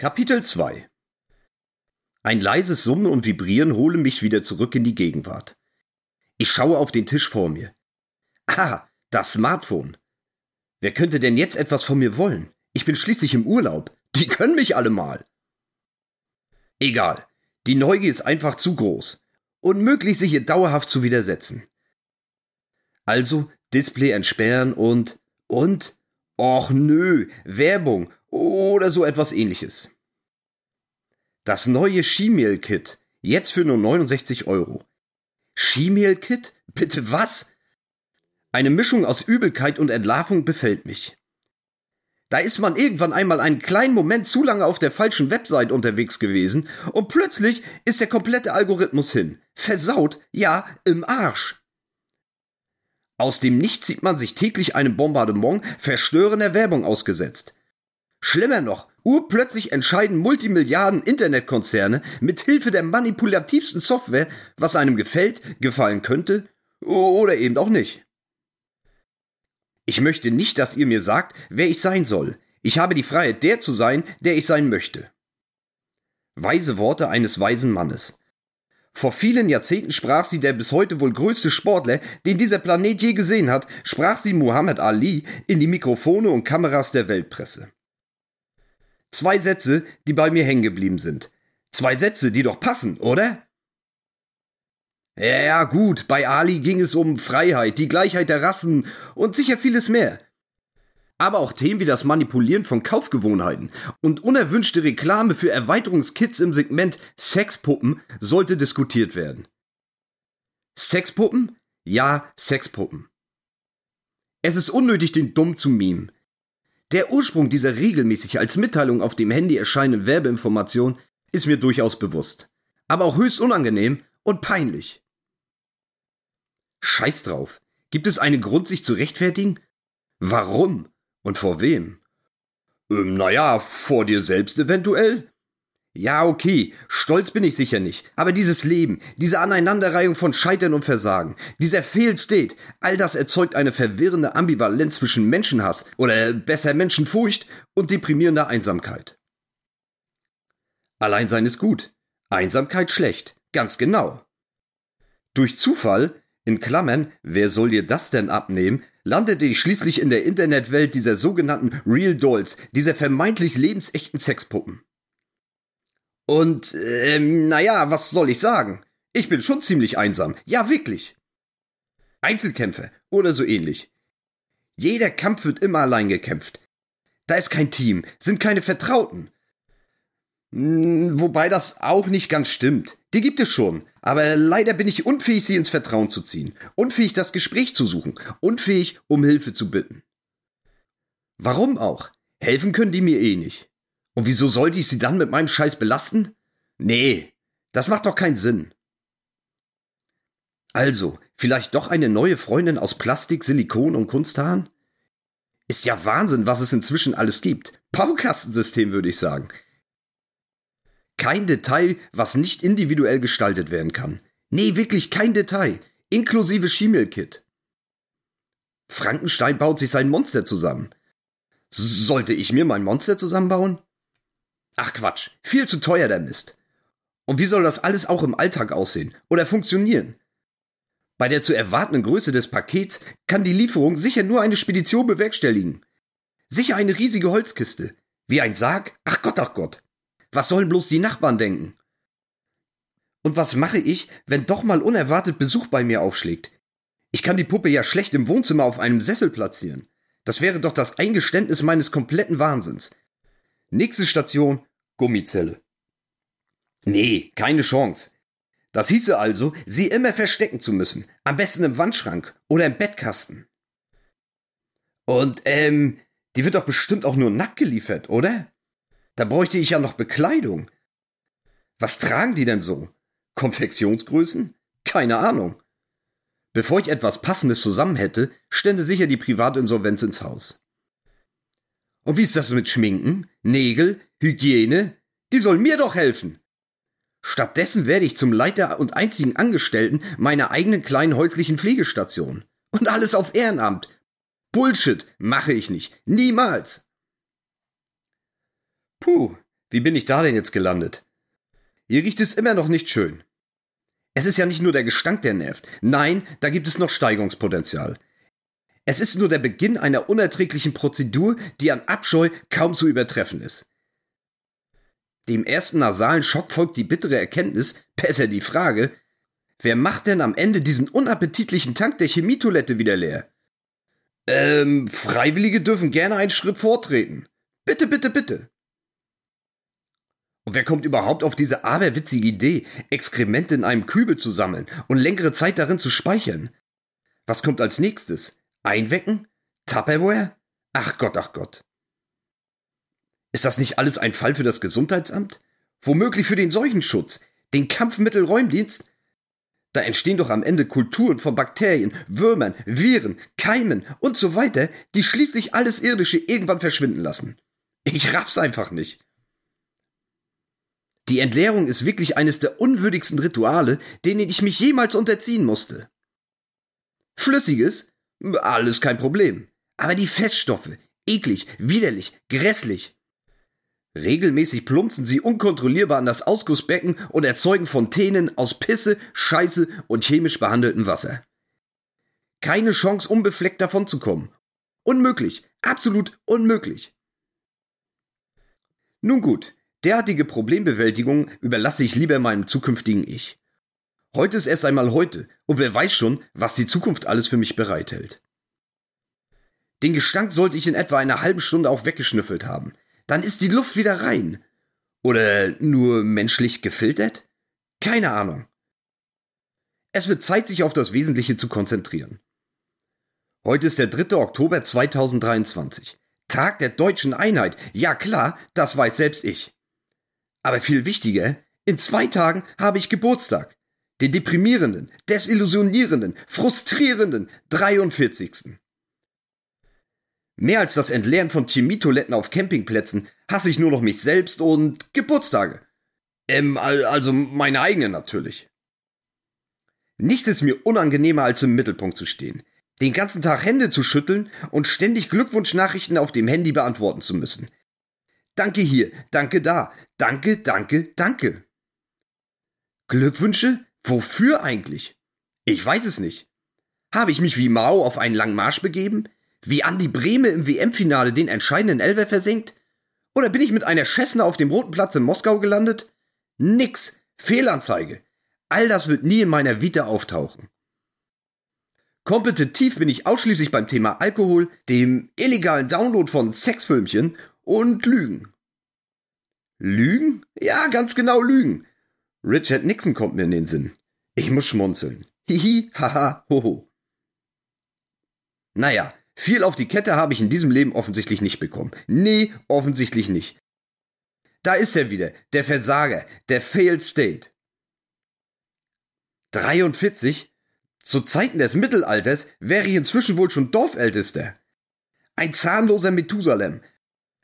Kapitel 2 Ein leises Summen und Vibrieren hole mich wieder zurück in die Gegenwart. Ich schaue auf den Tisch vor mir. Ah, das Smartphone. Wer könnte denn jetzt etwas von mir wollen? Ich bin schließlich im Urlaub. Die können mich alle mal. Egal. Die Neugier ist einfach zu groß. Unmöglich, sich ihr dauerhaft zu widersetzen. Also Display entsperren und und och nö, Werbung oder so etwas ähnliches. Das neue Skimehl-Kit, jetzt für nur 69 Euro. Skimehl-Kit? Bitte was? Eine Mischung aus Übelkeit und Entlarvung befällt mich. Da ist man irgendwann einmal einen kleinen Moment zu lange auf der falschen Website unterwegs gewesen und plötzlich ist der komplette Algorithmus hin. Versaut, ja, im Arsch. Aus dem Nichts sieht man sich täglich einem Bombardement verstörender Werbung ausgesetzt. Schlimmer noch, urplötzlich entscheiden Multimilliarden Internetkonzerne mit Hilfe der manipulativsten Software, was einem gefällt, gefallen könnte oder eben auch nicht. Ich möchte nicht, dass ihr mir sagt, wer ich sein soll. Ich habe die Freiheit, der zu sein, der ich sein möchte. Weise Worte eines weisen Mannes. Vor vielen Jahrzehnten sprach sie der bis heute wohl größte Sportler, den dieser Planet je gesehen hat, sprach sie Muhammad Ali in die Mikrofone und Kameras der Weltpresse. Zwei Sätze, die bei mir hängen geblieben sind. Zwei Sätze, die doch passen, oder? Ja, gut, bei Ali ging es um Freiheit, die Gleichheit der Rassen und sicher vieles mehr. Aber auch Themen wie das Manipulieren von Kaufgewohnheiten und unerwünschte Reklame für Erweiterungskits im Segment Sexpuppen sollte diskutiert werden. Sexpuppen? Ja, Sexpuppen. Es ist unnötig, den Dumm zu mimen. Der Ursprung dieser regelmäßig als Mitteilung auf dem Handy erscheinenden Werbeinformation ist mir durchaus bewusst. Aber auch höchst unangenehm und peinlich. Scheiß drauf. Gibt es einen Grund, sich zu rechtfertigen? Warum? Und vor wem? Ähm, naja, vor dir selbst eventuell? Ja, okay, stolz bin ich sicher nicht, aber dieses Leben, diese Aneinanderreihung von Scheitern und Versagen, dieser Failed State, all das erzeugt eine verwirrende Ambivalenz zwischen Menschenhass oder besser Menschenfurcht und deprimierender Einsamkeit. Alleinsein ist gut, Einsamkeit schlecht, ganz genau. Durch Zufall in Klammern, wer soll dir das denn abnehmen, landete ich schließlich in der Internetwelt dieser sogenannten Real Dolls, dieser vermeintlich lebensechten Sexpuppen. Und, ähm, naja, was soll ich sagen? Ich bin schon ziemlich einsam. Ja, wirklich. Einzelkämpfer oder so ähnlich. Jeder Kampf wird immer allein gekämpft. Da ist kein Team, sind keine Vertrauten. Hm, wobei das auch nicht ganz stimmt. Die gibt es schon. Aber leider bin ich unfähig, sie ins Vertrauen zu ziehen. Unfähig, das Gespräch zu suchen. Unfähig, um Hilfe zu bitten. Warum auch? Helfen können die mir eh nicht. Und wieso sollte ich sie dann mit meinem Scheiß belasten? Nee, das macht doch keinen Sinn. Also, vielleicht doch eine neue Freundin aus Plastik, Silikon und Kunsthaaren? Ist ja Wahnsinn, was es inzwischen alles gibt. Baukastensystem, würde ich sagen. Kein Detail, was nicht individuell gestaltet werden kann. Nee, wirklich kein Detail. Inklusive Schiemel-Kit. Frankenstein baut sich sein Monster zusammen. Sollte ich mir mein Monster zusammenbauen? Ach Quatsch, viel zu teuer der Mist. Und wie soll das alles auch im Alltag aussehen oder funktionieren? Bei der zu erwartenden Größe des Pakets kann die Lieferung sicher nur eine Spedition bewerkstelligen. Sicher eine riesige Holzkiste. Wie ein Sarg? Ach Gott, ach Gott. Was sollen bloß die Nachbarn denken? Und was mache ich, wenn doch mal unerwartet Besuch bei mir aufschlägt? Ich kann die Puppe ja schlecht im Wohnzimmer auf einem Sessel platzieren. Das wäre doch das Eingeständnis meines kompletten Wahnsinns. Nächste Station, Gummizelle. Nee, keine Chance. Das hieße also, sie immer verstecken zu müssen. Am besten im Wandschrank oder im Bettkasten. Und, ähm, die wird doch bestimmt auch nur nackt geliefert, oder? Da bräuchte ich ja noch Bekleidung. Was tragen die denn so? Konfektionsgrößen? Keine Ahnung. Bevor ich etwas Passendes zusammen hätte, stände sicher die Privatinsolvenz ins Haus. Und wie ist das mit Schminken, Nägel, Hygiene? Die sollen mir doch helfen. Stattdessen werde ich zum Leiter und einzigen Angestellten meiner eigenen kleinen häuslichen Pflegestation. Und alles auf Ehrenamt. Bullshit mache ich nicht. Niemals. Puh, Wie bin ich da denn jetzt gelandet? Hier riecht es immer noch nicht schön. Es ist ja nicht nur der Gestank, der nervt. Nein, da gibt es noch Steigungspotenzial. Es ist nur der Beginn einer unerträglichen Prozedur, die an Abscheu kaum zu übertreffen ist. Dem ersten nasalen Schock folgt die bittere Erkenntnis, besser die Frage, wer macht denn am Ende diesen unappetitlichen Tank der Chemietoilette wieder leer? Ähm, Freiwillige dürfen gerne einen Schritt vortreten. Bitte, bitte, bitte. Und wer kommt überhaupt auf diese aberwitzige Idee, Exkremente in einem Kübel zu sammeln und längere Zeit darin zu speichern? Was kommt als nächstes? Einwecken? Tupperware? Ach Gott, ach Gott. Ist das nicht alles ein Fall für das Gesundheitsamt? Womöglich für den Seuchenschutz, den Kampfmittelräumdienst? Da entstehen doch am Ende Kulturen von Bakterien, Würmern, Viren, Keimen und so weiter, die schließlich alles Irdische irgendwann verschwinden lassen. Ich raff's einfach nicht. Die Entleerung ist wirklich eines der unwürdigsten Rituale, denen ich mich jemals unterziehen musste. Flüssiges? Alles kein Problem. Aber die Feststoffe, eklig, widerlich, grässlich. Regelmäßig plumpsen sie unkontrollierbar an das Ausgussbecken und erzeugen Fontänen aus Pisse, Scheiße und chemisch behandeltem Wasser. Keine Chance, unbefleckt davon zu kommen. Unmöglich, absolut unmöglich. Nun gut, derartige Problembewältigung überlasse ich lieber meinem zukünftigen Ich. Heute ist erst einmal heute, und wer weiß schon, was die Zukunft alles für mich bereithält. Den Gestank sollte ich in etwa einer halben Stunde auch weggeschnüffelt haben. Dann ist die Luft wieder rein. Oder nur menschlich gefiltert? Keine Ahnung. Es wird Zeit, sich auf das Wesentliche zu konzentrieren. Heute ist der 3. Oktober 2023. Tag der deutschen Einheit. Ja klar, das weiß selbst ich. Aber viel wichtiger, in zwei Tagen habe ich Geburtstag. Den deprimierenden, desillusionierenden, frustrierenden 43. Mehr als das Entleeren von Chemietoiletten auf Campingplätzen hasse ich nur noch mich selbst und Geburtstage. Ähm, also meine eigenen natürlich. Nichts ist mir unangenehmer als im Mittelpunkt zu stehen, den ganzen Tag Hände zu schütteln und ständig Glückwunschnachrichten auf dem Handy beantworten zu müssen. Danke hier, danke da, danke, danke, danke. Glückwünsche? Wofür eigentlich? Ich weiß es nicht. Habe ich mich wie Mao auf einen langen Marsch begeben? Wie Andi Brehme im WM-Finale den entscheidenden Elfer versenkt? Oder bin ich mit einer Cessna auf dem Roten Platz in Moskau gelandet? Nix. Fehlanzeige. All das wird nie in meiner Vita auftauchen. Kompetitiv bin ich ausschließlich beim Thema Alkohol, dem illegalen Download von Sexfilmchen und Lügen. Lügen? Ja, ganz genau Lügen. Richard Nixon kommt mir in den Sinn. Ich muss schmunzeln. Hihi, haha, hoho. Naja, viel auf die Kette habe ich in diesem Leben offensichtlich nicht bekommen. Nee, offensichtlich nicht. Da ist er wieder, der Versager, der Failed State. 43? Zu Zeiten des Mittelalters wäre ich inzwischen wohl schon Dorfältester. Ein zahnloser Methusalem.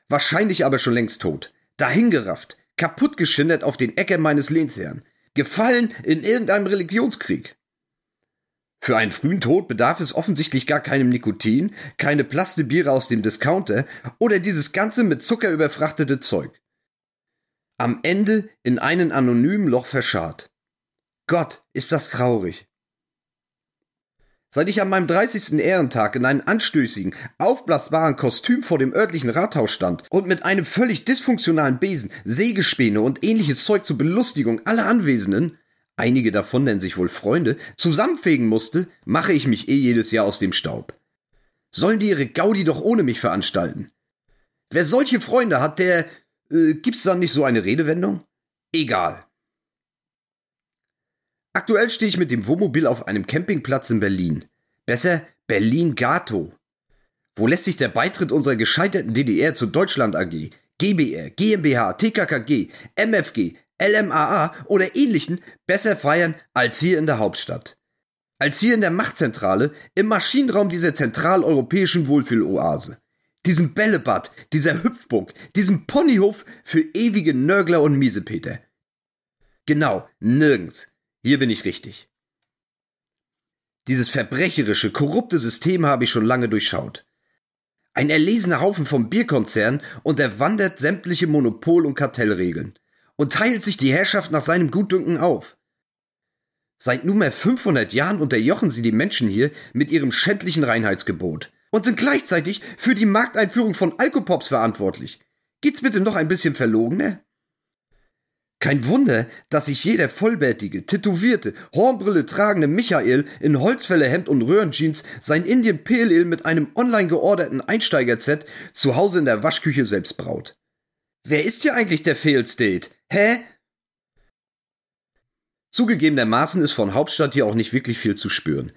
Wahrscheinlich aber schon längst tot. Dahingerafft, kaputtgeschindert auf den Äckern meines Lehnsherrn. Gefallen in irgendeinem Religionskrieg. Für einen frühen Tod bedarf es offensichtlich gar keinem Nikotin, keine Plastebiere aus dem Discounter oder dieses ganze mit Zucker überfrachtete Zeug. Am Ende in einen anonymen Loch verscharrt. Gott, ist das traurig. Seit ich an meinem 30. Ehrentag in einem anstößigen, aufblasbaren Kostüm vor dem örtlichen Rathaus stand und mit einem völlig dysfunktionalen Besen, Sägespäne und ähnliches Zeug zur Belustigung aller Anwesenden einige davon nennen sich wohl Freunde, zusammenfegen musste, mache ich mich eh jedes Jahr aus dem Staub. Sollen die ihre Gaudi doch ohne mich veranstalten? Wer solche Freunde hat, der. Äh, gibt's dann nicht so eine Redewendung? Egal. Aktuell stehe ich mit dem Wohnmobil auf einem Campingplatz in Berlin. Besser Berlin-Gato. Wo lässt sich der Beitritt unserer gescheiterten DDR zur Deutschland AG, GBR, GmbH, TKKG, MFG, LMAA oder ähnlichen besser feiern als hier in der Hauptstadt. Als hier in der Machtzentrale, im Maschinenraum dieser zentraleuropäischen Wohlfühloase. Diesem Bällebad, dieser Hüpfburg, diesem Ponyhof für ewige Nörgler und Miesepeter. Genau, nirgends. Hier bin ich richtig. Dieses verbrecherische, korrupte System habe ich schon lange durchschaut. Ein erlesener Haufen vom Bierkonzern und er wandert sämtliche Monopol- und Kartellregeln und teilt sich die Herrschaft nach seinem Gutdünken auf. Seit nunmehr 500 Jahren unterjochen sie die Menschen hier mit ihrem schändlichen Reinheitsgebot und sind gleichzeitig für die Markteinführung von Alkopops verantwortlich. Geht's bitte noch ein bisschen verlogener? Kein Wunder, dass sich jeder vollbärtige, tätowierte, Hornbrille tragende Michael in Holzfällerhemd und Röhrenjeans sein Indian Pale Ale mit einem online georderten Einsteiger-Set zu Hause in der Waschküche selbst braut. Wer ist hier eigentlich der Failed State? Hä? Zugegebenermaßen ist von Hauptstadt hier auch nicht wirklich viel zu spüren.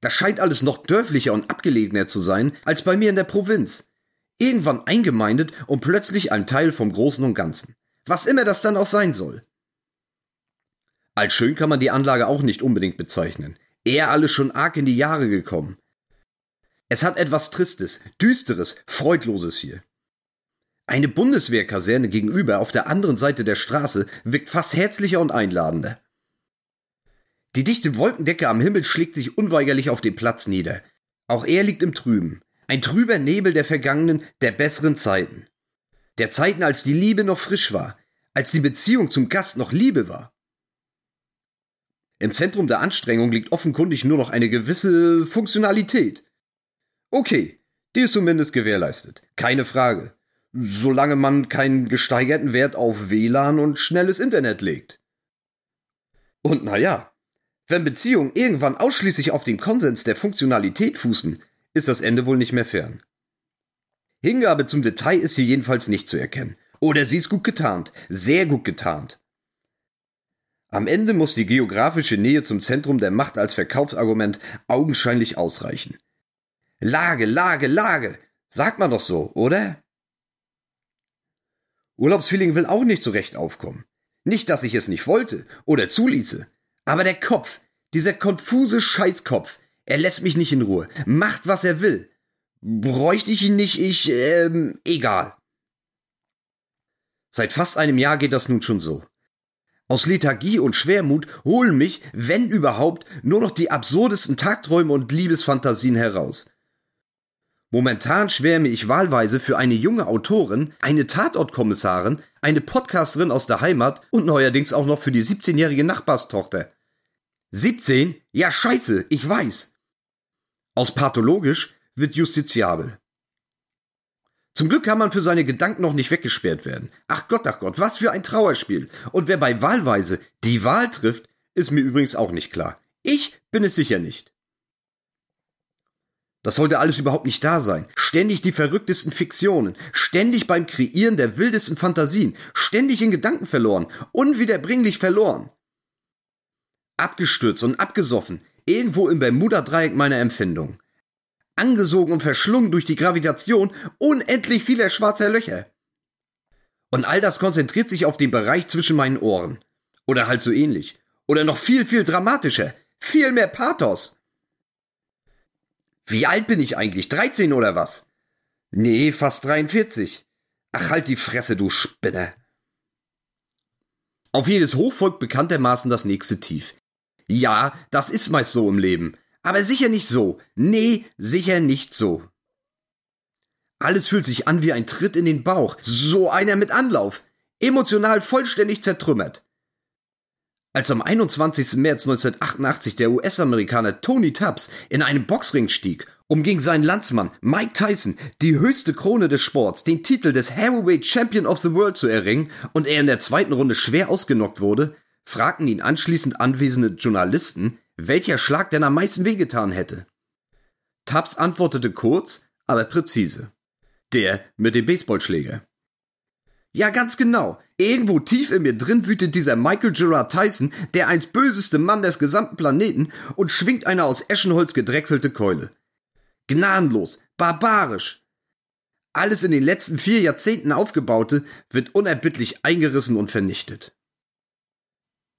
Das scheint alles noch dörflicher und abgelegener zu sein als bei mir in der Provinz. Irgendwann eingemeindet und plötzlich ein Teil vom Großen und Ganzen. Was immer das dann auch sein soll. Als schön kann man die Anlage auch nicht unbedingt bezeichnen. Eher alles schon arg in die Jahre gekommen. Es hat etwas Tristes, Düsteres, Freudloses hier. Eine Bundeswehrkaserne gegenüber auf der anderen Seite der Straße wirkt fast herzlicher und einladender. Die dichte Wolkendecke am Himmel schlägt sich unweigerlich auf den Platz nieder. Auch er liegt im Trüben. Ein trüber Nebel der vergangenen, der besseren Zeiten. Der Zeiten, als die Liebe noch frisch war, als die Beziehung zum Gast noch Liebe war. Im Zentrum der Anstrengung liegt offenkundig nur noch eine gewisse Funktionalität. Okay, die ist zumindest gewährleistet, keine Frage, solange man keinen gesteigerten Wert auf WLAN und schnelles Internet legt. Und naja, wenn Beziehungen irgendwann ausschließlich auf dem Konsens der Funktionalität fußen, ist das Ende wohl nicht mehr fern. Hingabe zum Detail ist hier jedenfalls nicht zu erkennen. Oder sie ist gut getarnt, sehr gut getarnt. Am Ende muss die geografische Nähe zum Zentrum der Macht als Verkaufsargument augenscheinlich ausreichen. Lage, Lage, Lage, sagt man doch so, oder? Urlaubsfeeling will auch nicht so recht aufkommen. Nicht, dass ich es nicht wollte oder zuließe. Aber der Kopf, dieser konfuse Scheißkopf, er lässt mich nicht in Ruhe, macht, was er will. Bräuchte ich ihn nicht, ich, ähm, egal. Seit fast einem Jahr geht das nun schon so. Aus Lethargie und Schwermut holen mich, wenn überhaupt, nur noch die absurdesten Tagträume und Liebesfantasien heraus. Momentan schwärme ich wahlweise für eine junge Autorin, eine Tatortkommissarin, eine Podcasterin aus der Heimat und neuerdings auch noch für die 17-jährige Nachbarstochter. 17? Ja, scheiße, ich weiß. Aus pathologisch wird justiziabel. Zum Glück kann man für seine Gedanken noch nicht weggesperrt werden. Ach Gott, ach Gott, was für ein Trauerspiel. Und wer bei Wahlweise die Wahl trifft, ist mir übrigens auch nicht klar. Ich bin es sicher nicht. Das sollte alles überhaupt nicht da sein. Ständig die verrücktesten Fiktionen, ständig beim Kreieren der wildesten Fantasien, ständig in Gedanken verloren, unwiederbringlich verloren abgestürzt und abgesoffen, irgendwo im Bermuda-Dreieck meiner Empfindung. Angesogen und verschlungen durch die Gravitation unendlich vieler schwarzer Löcher. Und all das konzentriert sich auf den Bereich zwischen meinen Ohren. Oder halt so ähnlich. Oder noch viel, viel dramatischer. Viel mehr Pathos. Wie alt bin ich eigentlich? 13 oder was? Nee, fast 43. Ach, halt die Fresse, du Spinner. Auf jedes Hoch folgt bekanntermaßen das nächste Tief. Ja, das ist meist so im Leben. Aber sicher nicht so. Nee, sicher nicht so. Alles fühlt sich an wie ein Tritt in den Bauch. So einer mit Anlauf. Emotional vollständig zertrümmert. Als am 21. März 1988 der US-Amerikaner Tony Tubbs in einen Boxring stieg, um gegen seinen Landsmann Mike Tyson die höchste Krone des Sports, den Titel des Heavyweight Champion of the World zu erringen und er in der zweiten Runde schwer ausgenockt wurde, fragten ihn anschließend anwesende Journalisten, welcher Schlag denn am meisten wehgetan hätte. Tubbs antwortete kurz, aber präzise. Der mit dem Baseballschläger. Ja, ganz genau. Irgendwo tief in mir drin wütet dieser Michael Gerard Tyson, der einst böseste Mann des gesamten Planeten, und schwingt eine aus Eschenholz gedrechselte Keule. Gnadenlos, barbarisch. Alles in den letzten vier Jahrzehnten aufgebaute wird unerbittlich eingerissen und vernichtet.